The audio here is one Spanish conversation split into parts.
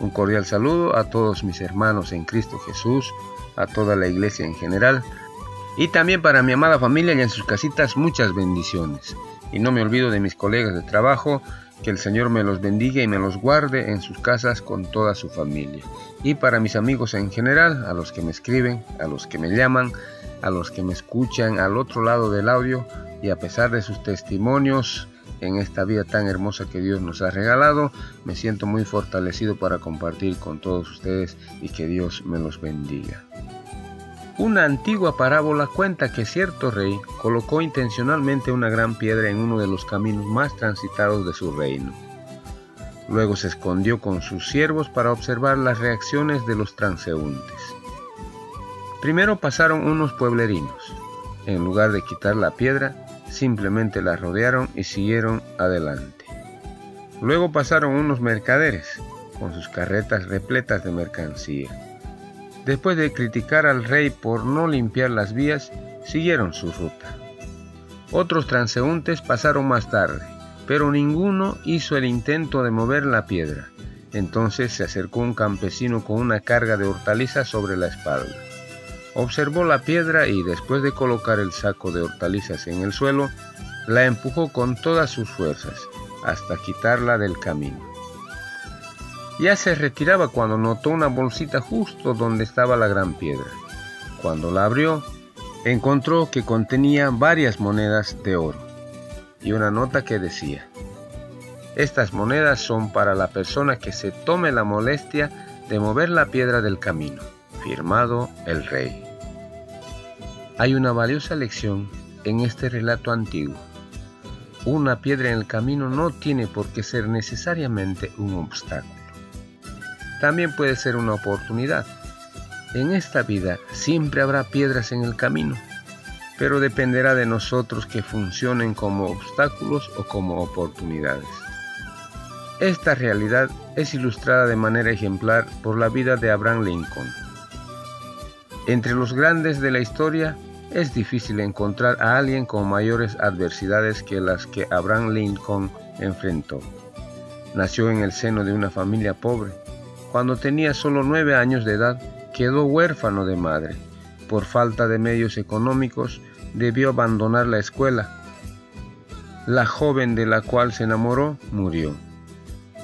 Un cordial saludo a todos mis hermanos en Cristo Jesús a toda la iglesia en general y también para mi amada familia y en sus casitas muchas bendiciones. Y no me olvido de mis colegas de trabajo, que el Señor me los bendiga y me los guarde en sus casas con toda su familia. Y para mis amigos en general, a los que me escriben, a los que me llaman, a los que me escuchan al otro lado del audio y a pesar de sus testimonios, en esta vida tan hermosa que Dios nos ha regalado. Me siento muy fortalecido para compartir con todos ustedes y que Dios me los bendiga. Una antigua parábola cuenta que cierto rey colocó intencionalmente una gran piedra en uno de los caminos más transitados de su reino. Luego se escondió con sus siervos para observar las reacciones de los transeúntes. Primero pasaron unos pueblerinos. En lugar de quitar la piedra, simplemente la rodearon y siguieron adelante. Luego pasaron unos mercaderes con sus carretas repletas de mercancía. Después de criticar al rey por no limpiar las vías, siguieron su ruta. Otros transeúntes pasaron más tarde, pero ninguno hizo el intento de mover la piedra. Entonces se acercó un campesino con una carga de hortalizas sobre la espalda. Observó la piedra y después de colocar el saco de hortalizas en el suelo, la empujó con todas sus fuerzas hasta quitarla del camino. Ya se retiraba cuando notó una bolsita justo donde estaba la gran piedra. Cuando la abrió, encontró que contenía varias monedas de oro y una nota que decía, estas monedas son para la persona que se tome la molestia de mover la piedra del camino. Firmado el rey. Hay una valiosa lección en este relato antiguo. Una piedra en el camino no tiene por qué ser necesariamente un obstáculo. También puede ser una oportunidad. En esta vida siempre habrá piedras en el camino, pero dependerá de nosotros que funcionen como obstáculos o como oportunidades. Esta realidad es ilustrada de manera ejemplar por la vida de Abraham Lincoln. Entre los grandes de la historia es difícil encontrar a alguien con mayores adversidades que las que Abraham Lincoln enfrentó. Nació en el seno de una familia pobre. Cuando tenía solo nueve años de edad, quedó huérfano de madre. Por falta de medios económicos, debió abandonar la escuela. La joven de la cual se enamoró murió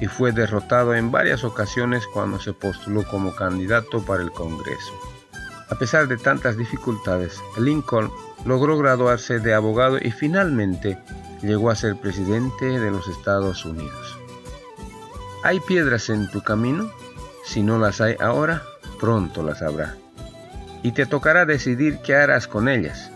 y fue derrotado en varias ocasiones cuando se postuló como candidato para el Congreso. A pesar de tantas dificultades, Lincoln logró graduarse de abogado y finalmente llegó a ser presidente de los Estados Unidos. ¿Hay piedras en tu camino? Si no las hay ahora, pronto las habrá. Y te tocará decidir qué harás con ellas.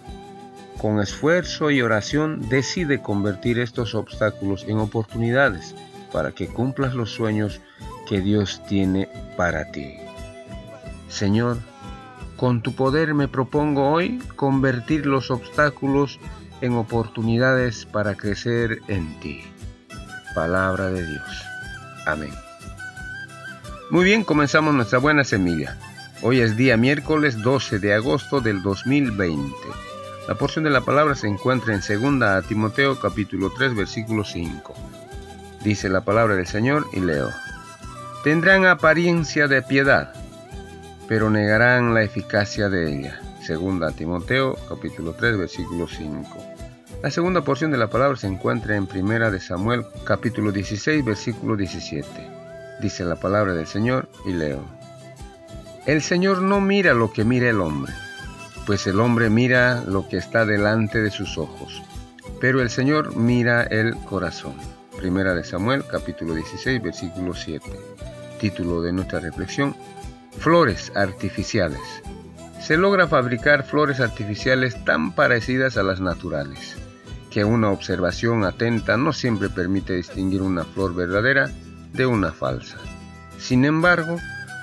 Con esfuerzo y oración decide convertir estos obstáculos en oportunidades para que cumplas los sueños que Dios tiene para ti. Señor, con tu poder me propongo hoy convertir los obstáculos en oportunidades para crecer en ti. Palabra de Dios. Amén. Muy bien, comenzamos nuestra buena semilla. Hoy es día miércoles 12 de agosto del 2020. La porción de la palabra se encuentra en 2 Timoteo capítulo 3 versículo 5. Dice la palabra del Señor y leo. Tendrán apariencia de piedad pero negarán la eficacia de ella. Segunda Timoteo capítulo 3 versículo 5. La segunda porción de la palabra se encuentra en Primera de Samuel capítulo 16 versículo 17. Dice la palabra del Señor y leo. El Señor no mira lo que mira el hombre, pues el hombre mira lo que está delante de sus ojos, pero el Señor mira el corazón. Primera de Samuel capítulo 16 versículo 7. Título de nuestra reflexión, Flores artificiales. Se logra fabricar flores artificiales tan parecidas a las naturales, que una observación atenta no siempre permite distinguir una flor verdadera de una falsa. Sin embargo,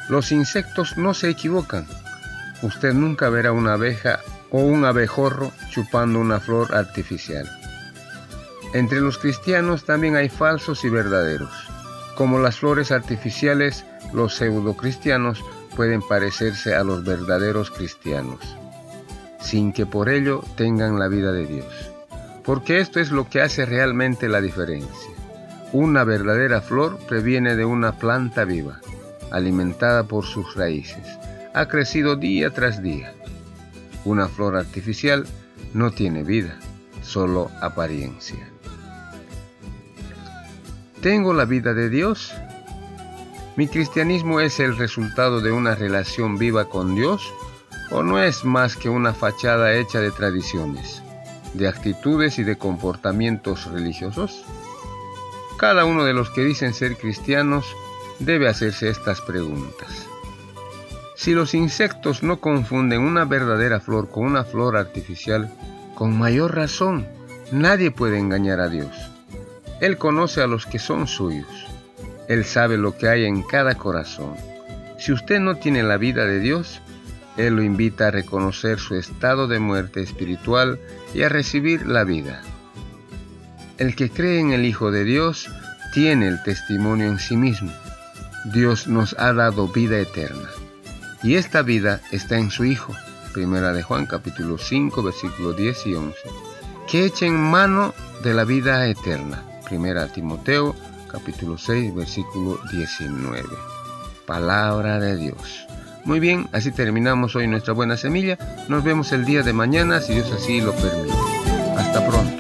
los insectos no se equivocan. Usted nunca verá una abeja o un abejorro chupando una flor artificial. Entre los cristianos también hay falsos y verdaderos. Como las flores artificiales, los pseudo-cristianos pueden parecerse a los verdaderos cristianos, sin que por ello tengan la vida de Dios. Porque esto es lo que hace realmente la diferencia. Una verdadera flor previene de una planta viva, alimentada por sus raíces. Ha crecido día tras día. Una flor artificial no tiene vida, solo apariencia. ¿Tengo la vida de Dios? ¿Mi cristianismo es el resultado de una relación viva con Dios o no es más que una fachada hecha de tradiciones, de actitudes y de comportamientos religiosos? Cada uno de los que dicen ser cristianos debe hacerse estas preguntas. Si los insectos no confunden una verdadera flor con una flor artificial, con mayor razón, nadie puede engañar a Dios. Él conoce a los que son suyos. Él sabe lo que hay en cada corazón. Si usted no tiene la vida de Dios, Él lo invita a reconocer su estado de muerte espiritual y a recibir la vida. El que cree en el Hijo de Dios tiene el testimonio en sí mismo. Dios nos ha dado vida eterna. Y esta vida está en su Hijo. Primera de Juan capítulo 5 versículos 10 y 11. Que echen mano de la vida eterna. Primera Timoteo capítulo 6, versículo 19. Palabra de Dios. Muy bien, así terminamos hoy nuestra buena semilla. Nos vemos el día de mañana si Dios así lo permite. Hasta pronto.